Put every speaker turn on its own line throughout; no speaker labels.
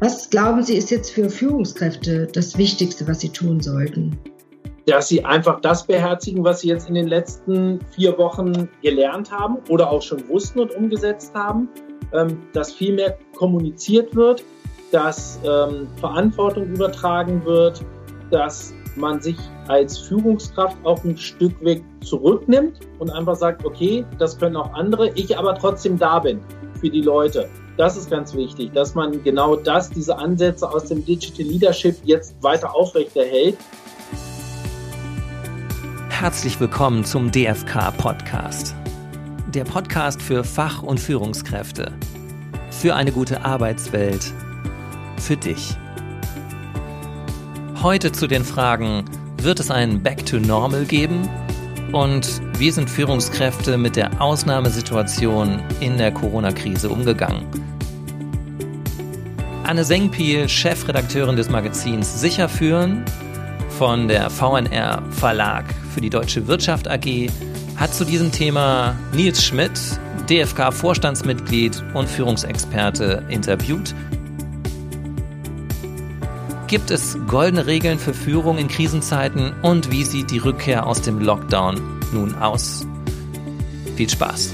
Was glauben Sie ist jetzt für Führungskräfte das Wichtigste, was sie tun sollten?
Dass sie einfach das beherzigen, was sie jetzt in den letzten vier Wochen gelernt haben oder auch schon wussten und umgesetzt haben, ähm, dass viel mehr kommuniziert wird, dass ähm, Verantwortung übertragen wird, dass man sich als Führungskraft auch ein Stück weg zurücknimmt und einfach sagt, okay, das können auch andere, ich aber trotzdem da bin für die Leute. Das ist ganz wichtig, dass man genau das, diese Ansätze aus dem Digital Leadership jetzt weiter aufrechterhält.
Herzlich willkommen zum DFK Podcast. Der Podcast für Fach- und Führungskräfte. Für eine gute Arbeitswelt. Für dich. Heute zu den Fragen, wird es ein Back to Normal geben? Und wie sind Führungskräfte mit der Ausnahmesituation in der Corona-Krise umgegangen? Anne Sengpiel, Chefredakteurin des Magazins Sicher führen von der VNR Verlag für die Deutsche Wirtschaft AG, hat zu diesem Thema Nils Schmidt, DFK-Vorstandsmitglied und Führungsexperte, interviewt Gibt es goldene Regeln für Führung in Krisenzeiten und wie sieht die Rückkehr aus dem Lockdown nun aus? Viel Spaß.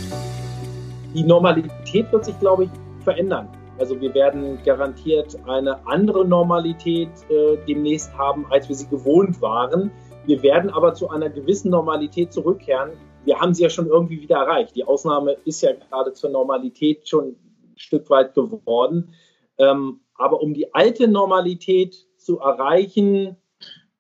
Die Normalität wird sich, glaube ich, verändern. Also wir werden garantiert eine andere Normalität äh, demnächst haben, als wir sie gewohnt waren. Wir werden aber zu einer gewissen Normalität zurückkehren. Wir haben sie ja schon irgendwie wieder erreicht. Die Ausnahme ist ja gerade zur Normalität schon ein Stück weit geworden. Ähm, aber um die alte Normalität zu erreichen,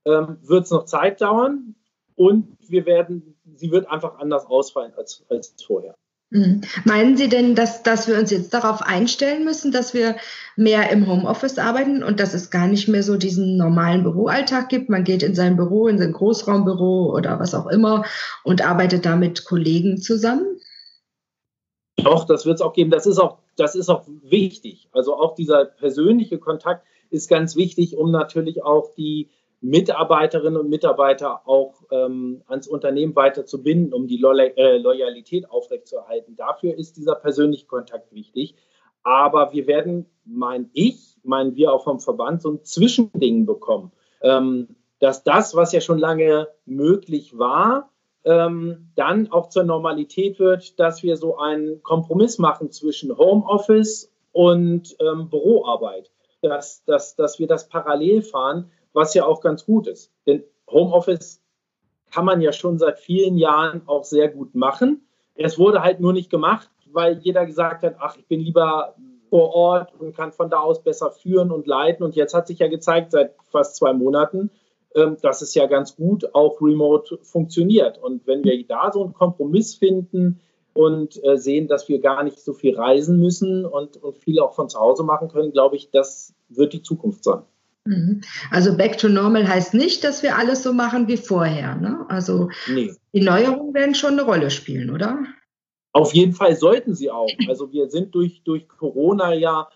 ähm, wird es noch Zeit dauern und wir werden, sie wird einfach anders ausfallen als, als vorher.
Mhm. Meinen Sie denn, dass, dass wir uns jetzt darauf einstellen müssen, dass wir mehr im Homeoffice arbeiten und dass es gar nicht mehr so diesen normalen Büroalltag gibt? Man geht in sein Büro, in sein Großraumbüro oder was auch immer und arbeitet da mit Kollegen zusammen?
Doch, das wird es auch geben. Das ist auch, das ist auch wichtig. Also auch dieser persönliche Kontakt ist ganz wichtig, um natürlich auch die Mitarbeiterinnen und Mitarbeiter auch ähm, ans Unternehmen weiter zu binden, um die Lo äh, Loyalität aufrechtzuerhalten. Dafür ist dieser persönliche Kontakt wichtig. Aber wir werden, mein ich, meinen wir auch vom Verband, so ein Zwischending bekommen. Ähm, dass das, was ja schon lange möglich war, ähm, dann auch zur Normalität wird, dass wir so einen Kompromiss machen zwischen Homeoffice und ähm, Büroarbeit dass, dass, dass wir das parallel fahren, was ja auch ganz gut ist. Denn Homeoffice kann man ja schon seit vielen Jahren auch sehr gut machen. Es wurde halt nur nicht gemacht, weil jeder gesagt hat, ach, ich bin lieber vor Ort und kann von da aus besser führen und leiten. Und jetzt hat sich ja gezeigt, seit fast zwei Monaten, ähm, dass es ja ganz gut auch remote funktioniert. Und wenn wir da so einen Kompromiss finden, und äh, sehen, dass wir gar nicht so viel reisen müssen und, und viel auch von zu Hause machen können, glaube ich, das wird die Zukunft sein.
Mhm. Also Back to Normal heißt nicht, dass wir alles so machen wie vorher. Ne? Also nee. die Neuerungen werden schon eine Rolle spielen, oder?
Auf jeden Fall sollten sie auch. Also wir sind durch, durch Corona ja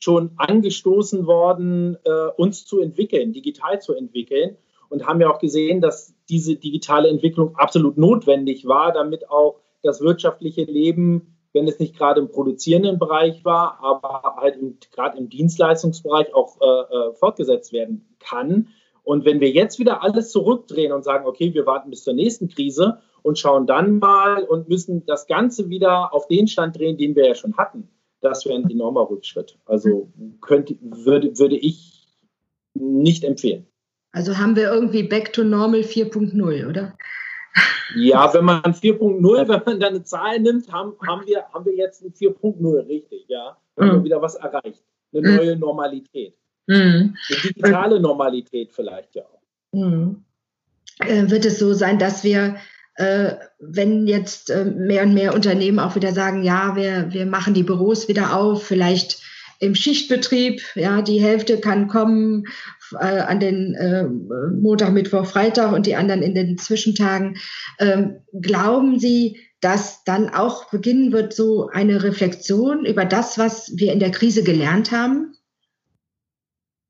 schon angestoßen worden, äh, uns zu entwickeln, digital zu entwickeln und haben ja auch gesehen, dass diese digitale Entwicklung absolut notwendig war, damit auch das wirtschaftliche Leben, wenn es nicht gerade im produzierenden Bereich war, aber halt gerade im Dienstleistungsbereich auch äh, äh, fortgesetzt werden kann. Und wenn wir jetzt wieder alles zurückdrehen und sagen, okay, wir warten bis zur nächsten Krise und schauen dann mal und müssen das Ganze wieder auf den Stand drehen, den wir ja schon hatten, das wäre ein enormer Rückschritt. Also könnte, würde, würde ich nicht empfehlen.
Also haben wir irgendwie Back to Normal 4.0, oder?
Ja, wenn man 4.0, wenn man da eine Zahl nimmt, haben, haben, wir, haben wir jetzt ein 4.0, richtig, ja. Haben mhm. wir wieder was erreicht. Eine mhm. neue Normalität. Mhm. Eine digitale Normalität vielleicht ja auch.
Mhm. Äh, wird es so sein, dass wir, äh, wenn jetzt äh, mehr und mehr Unternehmen auch wieder sagen, ja, wir, wir machen die Büros wieder auf, vielleicht im Schichtbetrieb, ja, die Hälfte kann kommen äh, an den äh, Montag, Mittwoch, Freitag und die anderen in den Zwischentagen. Ähm, glauben Sie, dass dann auch beginnen wird, so eine Reflexion über das, was wir in der Krise gelernt haben?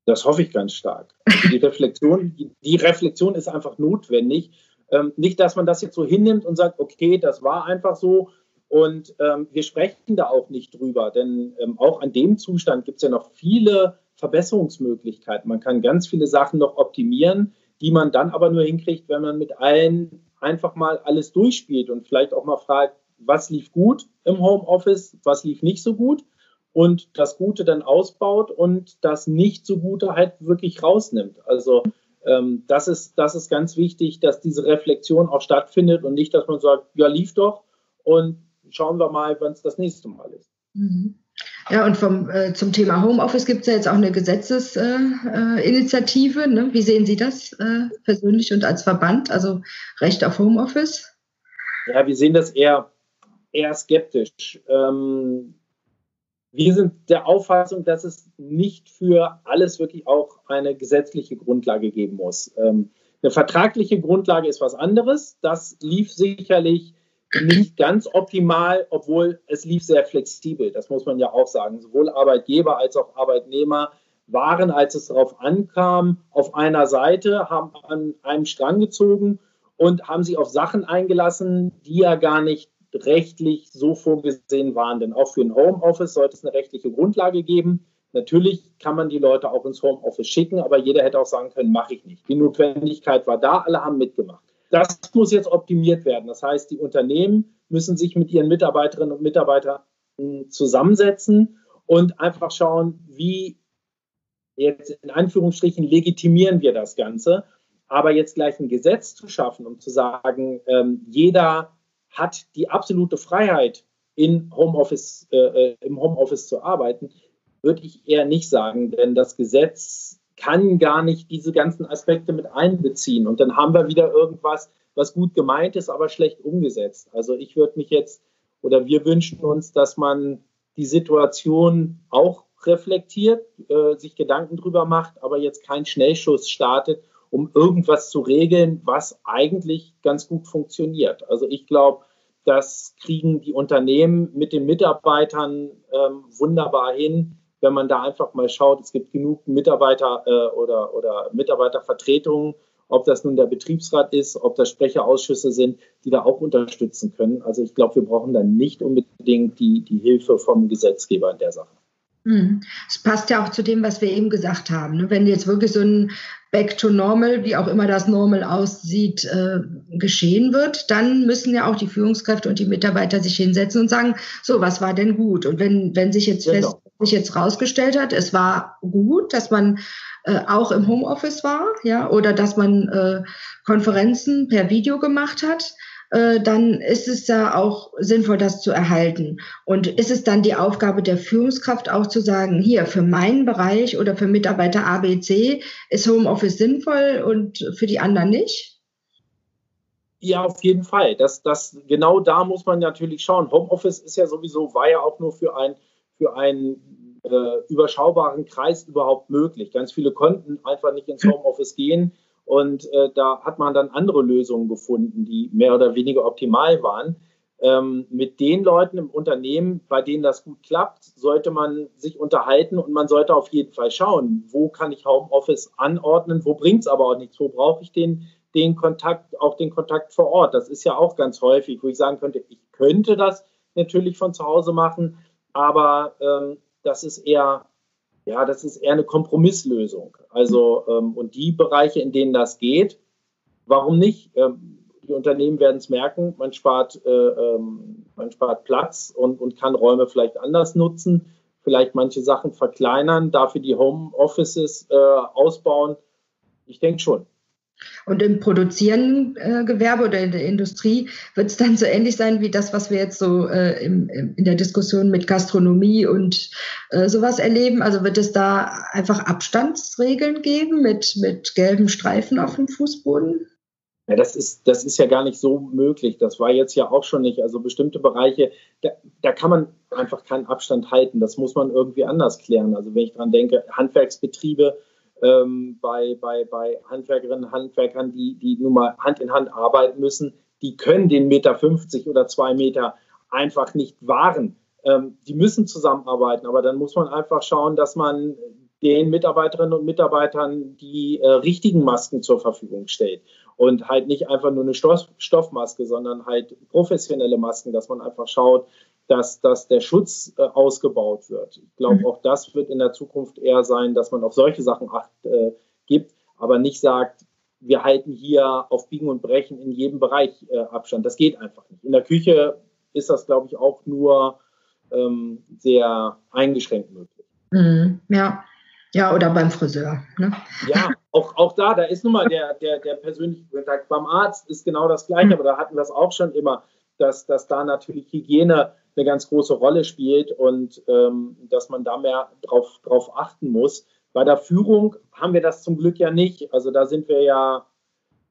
Das hoffe ich ganz stark. Also die Reflexion, die, Reflexion ist einfach notwendig. Ähm, nicht, dass man das jetzt so hinnimmt und sagt, okay, das war einfach so Und ähm, wir sprechen da auch nicht drüber, denn ähm, auch an dem Zustand gibt es ja noch viele Verbesserungsmöglichkeiten. Man kann ganz viele Sachen noch optimieren, die man dann aber nur hinkriegt, wenn man mit allen einfach mal alles durchspielt und vielleicht auch mal fragt, was lief gut im Homeoffice, was lief nicht so gut und das Gute dann ausbaut und das nicht so Gute halt wirklich rausnimmt. Also ähm, das, ist, das ist ganz wichtig, dass diese Reflexion auch stattfindet und nicht, dass man sagt, ja, lief doch und schauen wir mal, wann es das nächste Mal ist.
Mhm. Ja, und vom, äh, zum Thema Homeoffice gibt es ja jetzt auch eine Gesetzesinitiative. Äh, ne? Wie sehen Sie das äh, persönlich und als Verband, also Recht auf Homeoffice?
Ja, wir sehen das eher, eher skeptisch. Ähm, wir sind der Auffassung, dass es nicht für alles wirklich auch eine gesetzliche Grundlage geben muss. Ähm, eine vertragliche Grundlage ist was anderes. Das lief sicherlich nicht ganz optimal, obwohl es lief sehr flexibel. Das muss man ja auch sagen. Sowohl Arbeitgeber als auch Arbeitnehmer waren, als es darauf ankam, auf einer Seite, haben an einem Strang gezogen und haben sich auf Sachen eingelassen, die ja gar nicht rechtlich so vorgesehen waren. Denn auch für ein Homeoffice sollte es eine rechtliche Grundlage geben. Natürlich kann man die Leute auch ins Homeoffice schicken, aber jeder hätte auch sagen können, mache ich nicht. Die Notwendigkeit war da, alle haben mitgemacht. Das muss jetzt optimiert werden. Das heißt, die Unternehmen müssen sich mit ihren Mitarbeiterinnen und Mitarbeitern zusammensetzen und einfach schauen, wie jetzt in Anführungsstrichen legitimieren wir das Ganze. Aber jetzt gleich ein Gesetz zu schaffen, um zu sagen, ähm, jeder hat die absolute Freiheit, in Homeoffice, äh, äh im Homeoffice zu arbeiten, würde ich eher nicht sagen, denn das Gesetz kann gar nicht diese ganzen Aspekte mit einbeziehen. Und dann haben wir wieder irgendwas, was gut gemeint ist, aber schlecht umgesetzt. Also ich würde mich jetzt oder wir wünschen uns, dass man die Situation auch reflektiert, äh, sich Gedanken drüber macht, aber jetzt keinen Schnellschuss startet, um irgendwas zu regeln, was eigentlich ganz gut funktioniert. Also ich glaube, das kriegen die Unternehmen mit den Mitarbeitern ähm, wunderbar hin, wenn man da einfach mal schaut, es gibt genug Mitarbeiter äh, oder, oder Mitarbeitervertretungen, ob das nun der Betriebsrat ist, ob das Sprecherausschüsse sind, die da auch unterstützen können. Also ich glaube, wir brauchen dann nicht unbedingt die, die Hilfe vom Gesetzgeber in der Sache.
Hm. Es passt ja auch zu dem, was wir eben gesagt haben. Ne? Wenn jetzt wirklich so ein Back to Normal, wie auch immer das Normal aussieht, äh, geschehen wird, dann müssen ja auch die Führungskräfte und die Mitarbeiter sich hinsetzen und sagen, so, was war denn gut? Und wenn, wenn sich jetzt genau. fest, sich jetzt rausgestellt hat, es war gut, dass man äh, auch im Homeoffice war, ja, oder dass man äh, Konferenzen per Video gemacht hat, äh, dann ist es ja auch sinnvoll, das zu erhalten. Und ist es dann die Aufgabe der Führungskraft auch zu sagen, hier für meinen Bereich oder für Mitarbeiter ABC ist Homeoffice sinnvoll und für die anderen nicht?
Ja, auf jeden Fall. Das, das, genau da muss man natürlich schauen. Homeoffice ist ja sowieso, war ja auch nur für ein, für einen äh, überschaubaren Kreis überhaupt möglich. Ganz viele konnten einfach nicht ins Homeoffice gehen und äh, da hat man dann andere Lösungen gefunden, die mehr oder weniger optimal waren. Ähm, mit den Leuten im Unternehmen, bei denen das gut klappt, sollte man sich unterhalten und man sollte auf jeden Fall schauen, wo kann ich Homeoffice anordnen, wo bringt es aber auch nichts, wo brauche ich den, den Kontakt, auch den Kontakt vor Ort. Das ist ja auch ganz häufig, wo ich sagen könnte, ich könnte das natürlich von zu Hause machen, aber ähm, das ist eher ja, das ist eher eine Kompromisslösung. Also, ähm, und die Bereiche, in denen das geht, warum nicht? Ähm, die Unternehmen werden es merken, man spart, äh, ähm, man spart Platz und, und kann Räume vielleicht anders nutzen, vielleicht manche Sachen verkleinern, dafür die Homeoffices äh, ausbauen. Ich denke schon.
Und im produzierenden äh, Gewerbe oder in der Industrie wird es dann so ähnlich sein wie das, was wir jetzt so äh, im, im, in der Diskussion mit Gastronomie und äh, sowas erleben. Also wird es da einfach Abstandsregeln geben mit, mit gelben Streifen auf dem Fußboden?
Ja, das ist, das ist ja gar nicht so möglich. Das war jetzt ja auch schon nicht. Also bestimmte Bereiche, da, da kann man einfach keinen Abstand halten. Das muss man irgendwie anders klären. Also wenn ich dran denke, Handwerksbetriebe, ähm, bei, bei, bei Handwerkerinnen und Handwerkern, die, die nun mal Hand in Hand arbeiten müssen, die können den Meter 50 oder zwei Meter einfach nicht wahren. Ähm, die müssen zusammenarbeiten, aber dann muss man einfach schauen, dass man den Mitarbeiterinnen und Mitarbeitern die äh, richtigen Masken zur Verfügung stellt. Und halt nicht einfach nur eine Stoff Stoffmaske, sondern halt professionelle Masken, dass man einfach schaut, dass, dass der Schutz äh, ausgebaut wird. Ich glaube, mhm. auch das wird in der Zukunft eher sein, dass man auf solche Sachen Acht äh, gibt, aber nicht sagt, wir halten hier auf Biegen und Brechen in jedem Bereich äh, Abstand. Das geht einfach nicht. In der Küche ist das, glaube ich, auch nur ähm, sehr eingeschränkt möglich.
Mhm, ja. Ja, oder beim Friseur. Ne?
Ja, auch, auch da, da ist nun mal der, der, der persönliche Kontakt. Beim Arzt ist genau das Gleiche, mhm. aber da hatten wir es auch schon immer, dass, dass da natürlich Hygiene eine ganz große Rolle spielt und ähm, dass man da mehr drauf, drauf achten muss. Bei der Führung haben wir das zum Glück ja nicht. Also da sind wir ja,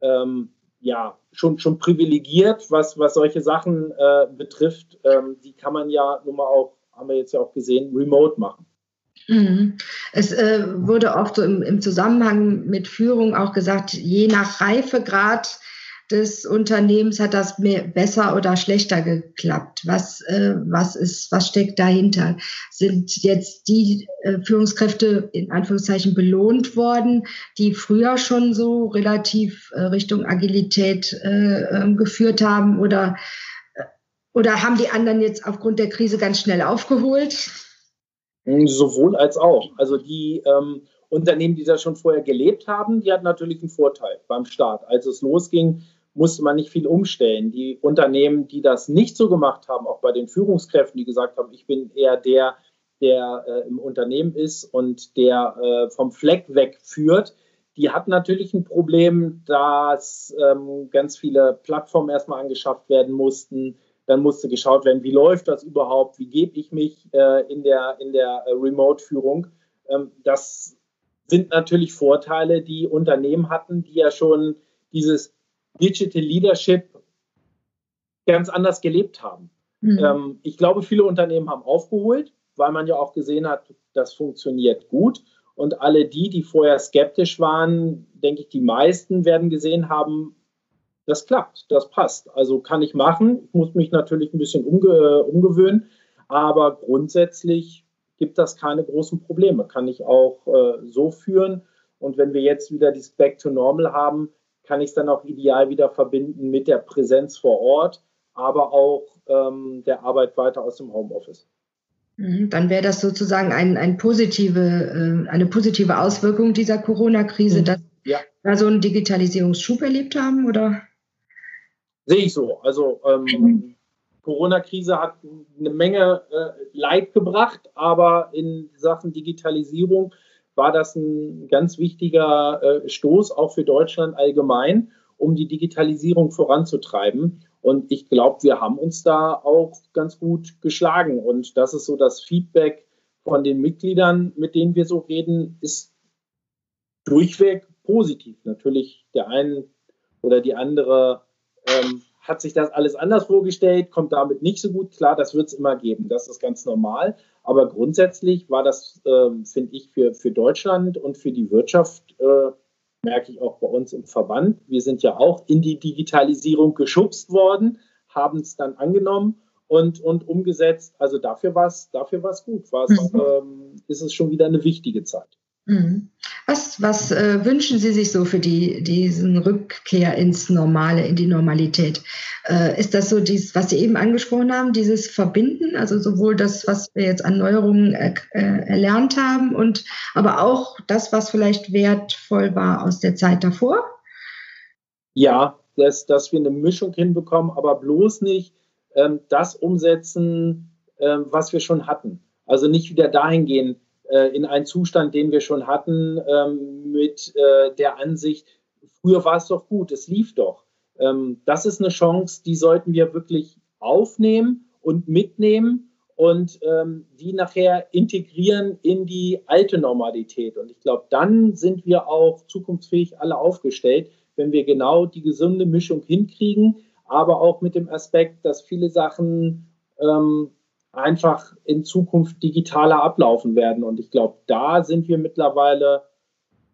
ähm, ja schon, schon privilegiert, was, was solche Sachen äh, betrifft. Ähm, die kann man ja nun mal auch, haben wir jetzt ja auch gesehen, remote machen.
Mhm. Es äh, wurde oft so im, im, Zusammenhang mit Führung auch gesagt, je nach Reifegrad des Unternehmens hat das mehr, besser oder schlechter geklappt? Was, äh, was ist, was steckt dahinter? Sind jetzt die äh, Führungskräfte in Anführungszeichen belohnt worden, die früher schon so relativ äh, Richtung Agilität äh, ähm, geführt haben oder, äh, oder haben die anderen jetzt aufgrund der Krise ganz schnell aufgeholt?
Sowohl als auch. Also die ähm, Unternehmen, die das schon vorher gelebt haben, die hatten natürlich einen Vorteil beim Start. Als es losging, musste man nicht viel umstellen. Die Unternehmen, die das nicht so gemacht haben, auch bei den Führungskräften, die gesagt haben, ich bin eher der, der äh, im Unternehmen ist und der äh, vom Fleck wegführt, die hatten natürlich ein Problem, dass ähm, ganz viele Plattformen erstmal angeschafft werden mussten. Dann musste geschaut werden, wie läuft das überhaupt, wie gebe ich mich äh, in der, in der äh, Remote-Führung. Ähm, das sind natürlich Vorteile, die Unternehmen hatten, die ja schon dieses Digital Leadership ganz anders gelebt haben. Mhm. Ähm, ich glaube, viele Unternehmen haben aufgeholt, weil man ja auch gesehen hat, das funktioniert gut. Und alle die, die vorher skeptisch waren, denke ich, die meisten werden gesehen haben, das klappt, das passt. Also kann ich machen. Ich muss mich natürlich ein bisschen umge umgewöhnen, aber grundsätzlich gibt das keine großen Probleme. Kann ich auch äh, so führen. Und wenn wir jetzt wieder dieses Back to Normal haben, kann ich es dann auch ideal wieder verbinden mit der Präsenz vor Ort, aber auch ähm, der Arbeit weiter aus dem Homeoffice.
Mhm, dann wäre das sozusagen ein, ein positive, äh, eine positive Auswirkung dieser Corona-Krise, mhm. dass ja. wir so einen Digitalisierungsschub erlebt haben, oder?
Sehe ich so. Also ähm, mhm. Corona-Krise hat eine Menge äh, Leid gebracht, aber in Sachen Digitalisierung war das ein ganz wichtiger äh, Stoß auch für Deutschland allgemein, um die Digitalisierung voranzutreiben. Und ich glaube, wir haben uns da auch ganz gut geschlagen. Und das ist so das Feedback von den Mitgliedern, mit denen wir so reden, ist durchweg positiv. Natürlich der eine oder die andere ähm, hat sich das alles anders vorgestellt, kommt damit nicht so gut klar. Das wird es immer geben. Das ist ganz normal. Aber grundsätzlich war das, äh, finde ich, für, für Deutschland und für die Wirtschaft, äh, merke ich auch bei uns im Verband. Wir sind ja auch in die Digitalisierung geschubst worden, haben es dann angenommen und, und umgesetzt. Also dafür war es dafür war's gut. War's, mhm. ähm, ist es schon wieder eine wichtige Zeit.
Mhm. Was, was äh, wünschen Sie sich so für die, diesen Rückkehr ins Normale, in die Normalität? Äh, ist das so dies, was Sie eben angesprochen haben, dieses Verbinden, also sowohl das, was wir jetzt an Neuerungen äh, erlernt haben und aber auch das, was vielleicht wertvoll war aus der Zeit davor?
Ja, dass, dass wir eine Mischung hinbekommen, aber bloß nicht ähm, das umsetzen, ähm, was wir schon hatten. Also nicht wieder dahin gehen, äh, in einen Zustand, den wir schon hatten, ähm, mit äh, der Ansicht, früher war es doch gut, es lief doch. Ähm, das ist eine Chance, die sollten wir wirklich aufnehmen und mitnehmen und ähm, die nachher integrieren in die alte Normalität. Und ich glaube, dann sind wir auch zukunftsfähig alle aufgestellt, wenn wir genau die gesunde Mischung hinkriegen, aber auch mit dem Aspekt, dass viele Sachen ähm, einfach in Zukunft digitaler ablaufen werden. Und ich glaube, da sind wir mittlerweile,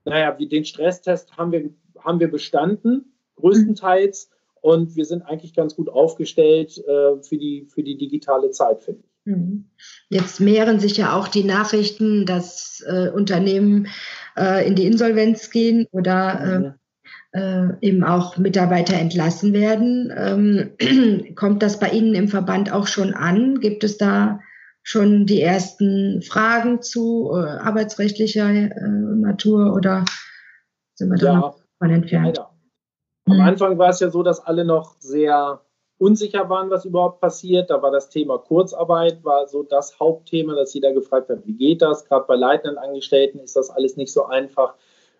naja, wie den Stresstest haben wir, haben wir bestanden, größtenteils. Und wir sind eigentlich ganz gut aufgestellt äh, für, die, für die digitale Zeit, finde ich.
Mhm. Jetzt mehren sich ja auch die Nachrichten, dass äh, Unternehmen äh, in die Insolvenz gehen oder äh, eben auch Mitarbeiter entlassen werden. Ähm, kommt das bei Ihnen im Verband auch schon an? Gibt es da schon die ersten Fragen zu äh, arbeitsrechtlicher äh, Natur oder sind wir da ja, noch von entfernt? Leider.
Am mhm. Anfang war es ja so, dass alle noch sehr unsicher waren, was überhaupt passiert. Da war das Thema Kurzarbeit, war so das Hauptthema, dass jeder gefragt hat, wie geht das? Gerade bei leitenden Angestellten ist das alles nicht so einfach.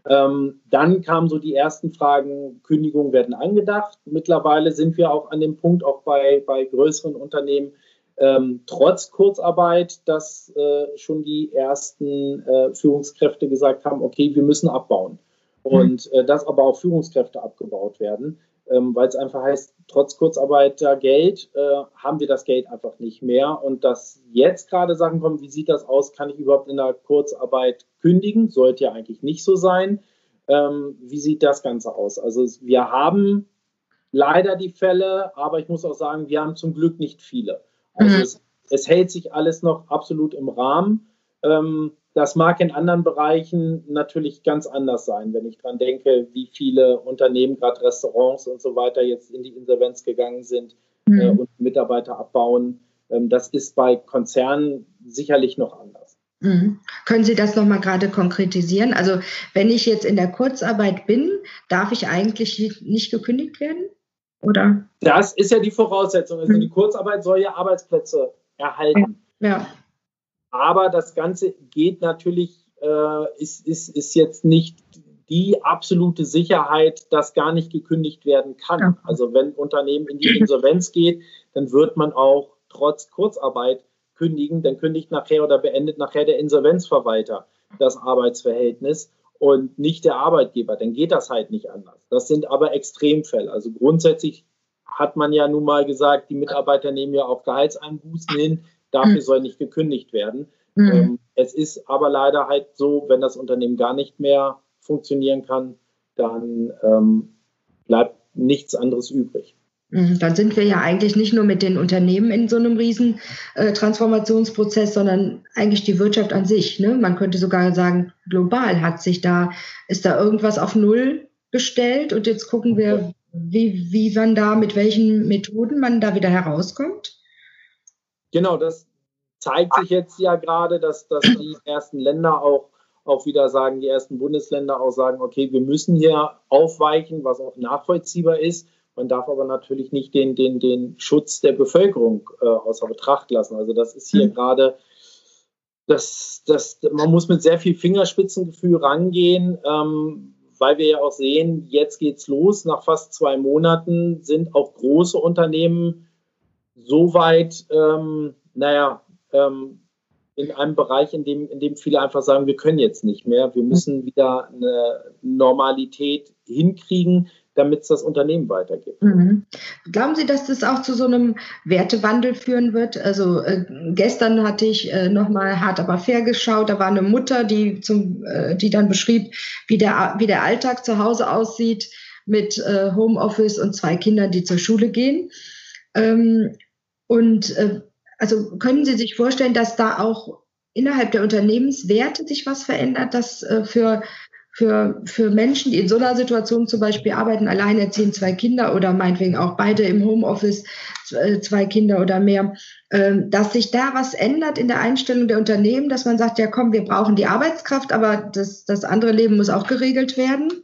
Ähm, dann kamen so die ersten Fragen, Kündigungen werden angedacht. Mittlerweile sind wir auch an dem Punkt, auch bei, bei größeren Unternehmen, ähm, trotz Kurzarbeit, dass äh, schon die ersten äh, Führungskräfte gesagt haben, okay, wir müssen abbauen. Und äh, dass aber auch Führungskräfte abgebaut werden, ähm, weil es einfach heißt, trotz Kurzarbeitergeld äh, haben wir das Geld einfach nicht mehr. Und dass jetzt gerade Sachen kommen, wie sieht das aus, kann ich überhaupt in der Kurzarbeit kündigen? Sollte ja eigentlich nicht so sein. Ähm, wie sieht das Ganze aus? Also wir haben leider die Fälle, aber ich muss auch sagen, wir haben zum Glück nicht viele. Also mhm. es, es, hält sich alles noch absolut im Rahmen. Ähm, das mag in anderen Bereichen natürlich ganz anders sein, wenn ich daran denke, wie viele Unternehmen, gerade Restaurants und so weiter, jetzt in die Insolvenz gegangen sind mhm. äh, und Mitarbeiter abbauen. Ähm, das ist bei Konzernen sicherlich noch anders.
Mhm. Können Sie das nochmal gerade konkretisieren? Also wenn ich jetzt in der Kurzarbeit bin, darf ich eigentlich nicht gekündigt werden? Oder?
Das ist ja die Voraussetzung. Also mhm. die Kurzarbeit soll ja Arbeitsplätze erhalten.
Ja.
Aber das Ganze geht natürlich, äh, ist, ist, ist jetzt nicht die absolute Sicherheit, dass gar nicht gekündigt werden kann. Also wenn ein Unternehmen in die Insolvenz geht, dann wird man auch trotz Kurzarbeit kündigen, dann kündigt nachher oder beendet nachher der Insolvenzverwalter das Arbeitsverhältnis und nicht der Arbeitgeber. Dann geht das halt nicht anders. Das sind aber Extremfälle. Also grundsätzlich hat man ja nun mal gesagt, die Mitarbeiter nehmen ja auch Gehaltseinbußen hin. Dafür mhm. soll nicht gekündigt werden. Mhm. Es ist aber leider halt so, wenn das Unternehmen gar nicht mehr funktionieren kann, dann ähm, bleibt nichts anderes übrig.
Mhm. Dann sind wir ja eigentlich nicht nur mit den Unternehmen in so einem riesen äh, Transformationsprozess, sondern eigentlich die Wirtschaft an sich. Ne? Man könnte sogar sagen, global hat sich da, ist da irgendwas auf Null gestellt und jetzt gucken wir, wie, wie man da, mit welchen Methoden man da wieder herauskommt.
Genau, das zeigt sich jetzt ja gerade, dass, dass die ersten Länder auch, auch wieder sagen, die ersten Bundesländer auch sagen, okay, wir müssen hier aufweichen, was auch nachvollziehbar ist. Man darf aber natürlich nicht den, den, den Schutz der Bevölkerung äh, außer Betracht lassen. Also das ist hier mhm. gerade, das, das, man muss mit sehr viel Fingerspitzengefühl rangehen, ähm, weil wir ja auch sehen, jetzt geht's los. Nach fast zwei Monaten sind auch große Unternehmen so weit, ähm, naja, ähm, in einem Bereich, in dem, in dem viele einfach sagen, wir können jetzt nicht mehr, wir müssen wieder eine Normalität hinkriegen, damit es das Unternehmen weitergibt.
Mhm. Glauben Sie, dass das auch zu so einem Wertewandel führen wird? Also äh, gestern hatte ich äh, nochmal hart aber fair geschaut, da war eine Mutter, die, zum, äh, die dann beschrieb, wie der, wie der Alltag zu Hause aussieht mit äh, Homeoffice und zwei Kindern, die zur Schule gehen. Ähm, und äh, also können Sie sich vorstellen, dass da auch innerhalb der Unternehmenswerte sich was verändert, dass äh, für, für, für Menschen, die in so einer Situation zum Beispiel arbeiten, alleinerziehend zwei Kinder oder meinetwegen auch beide im Homeoffice äh, zwei Kinder oder mehr, äh, dass sich da was ändert in der Einstellung der Unternehmen, dass man sagt, ja komm, wir brauchen die Arbeitskraft, aber das, das andere Leben muss auch geregelt werden?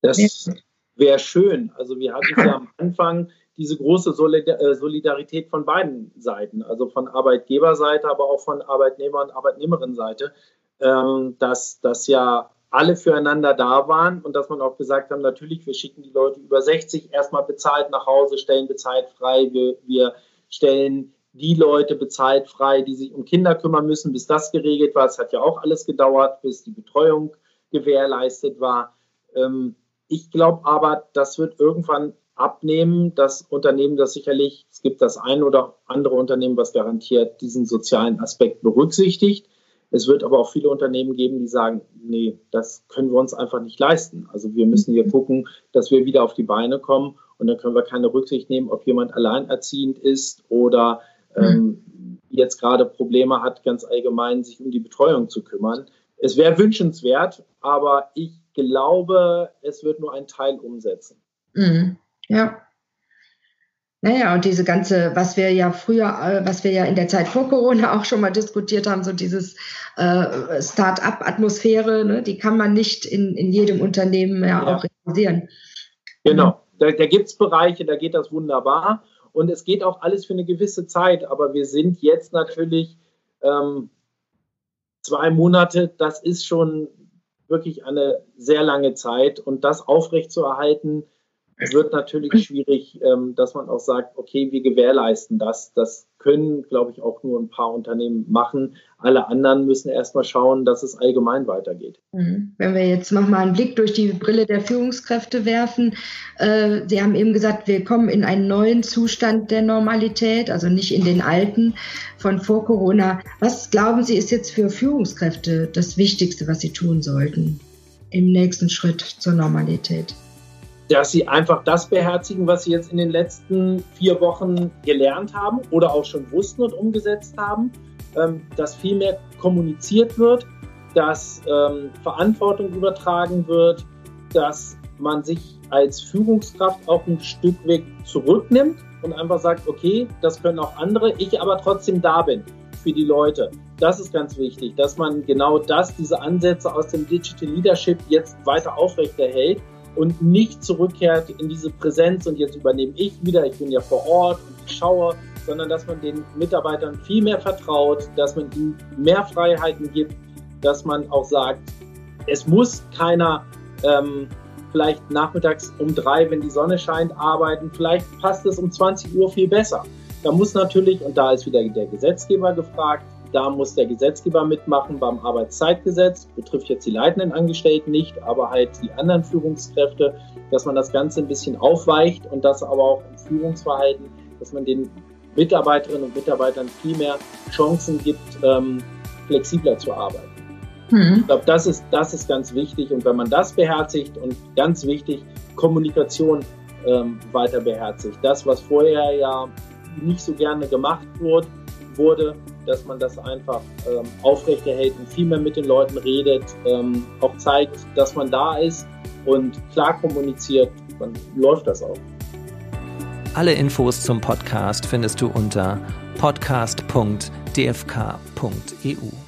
Das wäre schön. Also wir hatten ja am Anfang diese große äh, Solidarität von beiden Seiten, also von Arbeitgeberseite, aber auch von Arbeitnehmer- und Arbeitnehmerinnenseite, ähm, dass, dass ja alle füreinander da waren und dass man auch gesagt hat, natürlich, wir schicken die Leute über 60 erstmal bezahlt nach Hause, stellen bezahlt frei, wir, wir stellen die Leute bezahlt frei, die sich um Kinder kümmern müssen, bis das geregelt war. Es hat ja auch alles gedauert, bis die Betreuung gewährleistet war. Ähm, ich glaube aber, das wird irgendwann abnehmen. Das Unternehmen, das sicherlich, es gibt das ein oder andere Unternehmen, was garantiert diesen sozialen Aspekt berücksichtigt. Es wird aber auch viele Unternehmen geben, die sagen, nee, das können wir uns einfach nicht leisten. Also wir müssen hier gucken, dass wir wieder auf die Beine kommen und dann können wir keine Rücksicht nehmen, ob jemand alleinerziehend ist oder ähm, jetzt gerade Probleme hat, ganz allgemein sich um die Betreuung zu kümmern. Es wäre wünschenswert, aber ich glaube, es wird nur ein Teil umsetzen.
Mhm. Ja. Naja, und diese ganze, was wir ja früher, äh, was wir ja in der Zeit vor Corona auch schon mal diskutiert haben, so dieses äh, Start-up-Atmosphäre, ne, die kann man nicht in, in jedem Unternehmen ja, ja. auch realisieren.
Genau, da, da gibt es Bereiche, da geht das wunderbar. Und es geht auch alles für eine gewisse Zeit, aber wir sind jetzt natürlich ähm, zwei Monate, das ist schon wirklich eine sehr lange Zeit. Und das aufrechtzuerhalten, wird natürlich schwierig, ähm, dass man auch sagt, okay, wir gewährleisten das. Das können, glaube ich, auch nur ein paar Unternehmen machen. Alle anderen müssen erstmal schauen, dass es allgemein weitergeht.
Mhm. Wenn wir jetzt nochmal einen Blick durch die Brille der Führungskräfte werfen, äh, Sie haben eben gesagt, wir kommen in einen neuen Zustand der Normalität, also nicht in den alten von vor Corona. Was glauben Sie, ist jetzt für Führungskräfte das Wichtigste, was sie tun sollten im nächsten Schritt zur Normalität?
Dass sie einfach das beherzigen, was sie jetzt in den letzten vier Wochen gelernt haben oder auch schon wussten und umgesetzt haben, ähm, dass viel mehr kommuniziert wird, dass ähm, Verantwortung übertragen wird, dass man sich als Führungskraft auch ein Stück weg zurücknimmt und einfach sagt, okay, das können auch andere, ich aber trotzdem da bin für die Leute. Das ist ganz wichtig, dass man genau das, diese Ansätze aus dem Digital Leadership jetzt weiter aufrechterhält und nicht zurückkehrt in diese Präsenz und jetzt übernehme ich wieder, ich bin ja vor Ort und ich schaue, sondern dass man den Mitarbeitern viel mehr vertraut, dass man ihnen mehr Freiheiten gibt, dass man auch sagt, es muss keiner ähm, vielleicht nachmittags um drei, wenn die Sonne scheint, arbeiten, vielleicht passt es um 20 Uhr viel besser. Da muss natürlich, und da ist wieder der Gesetzgeber gefragt, da muss der Gesetzgeber mitmachen beim Arbeitszeitgesetz, betrifft jetzt die leitenden Angestellten nicht, aber halt die anderen Führungskräfte, dass man das Ganze ein bisschen aufweicht und das aber auch im Führungsverhalten, dass man den Mitarbeiterinnen und Mitarbeitern viel mehr Chancen gibt, ähm, flexibler zu arbeiten. Mhm. Ich glaube, das ist, das ist ganz wichtig. Und wenn man das beherzigt und ganz wichtig, Kommunikation ähm, weiter beherzigt. Das, was vorher ja nicht so gerne gemacht wurde, wurde dass man das einfach ähm, aufrechterhält und viel mehr mit den Leuten redet, ähm, auch zeigt, dass man da ist und klar kommuniziert, dann läuft das auch.
Alle Infos zum Podcast findest du unter podcast.dfk.eu.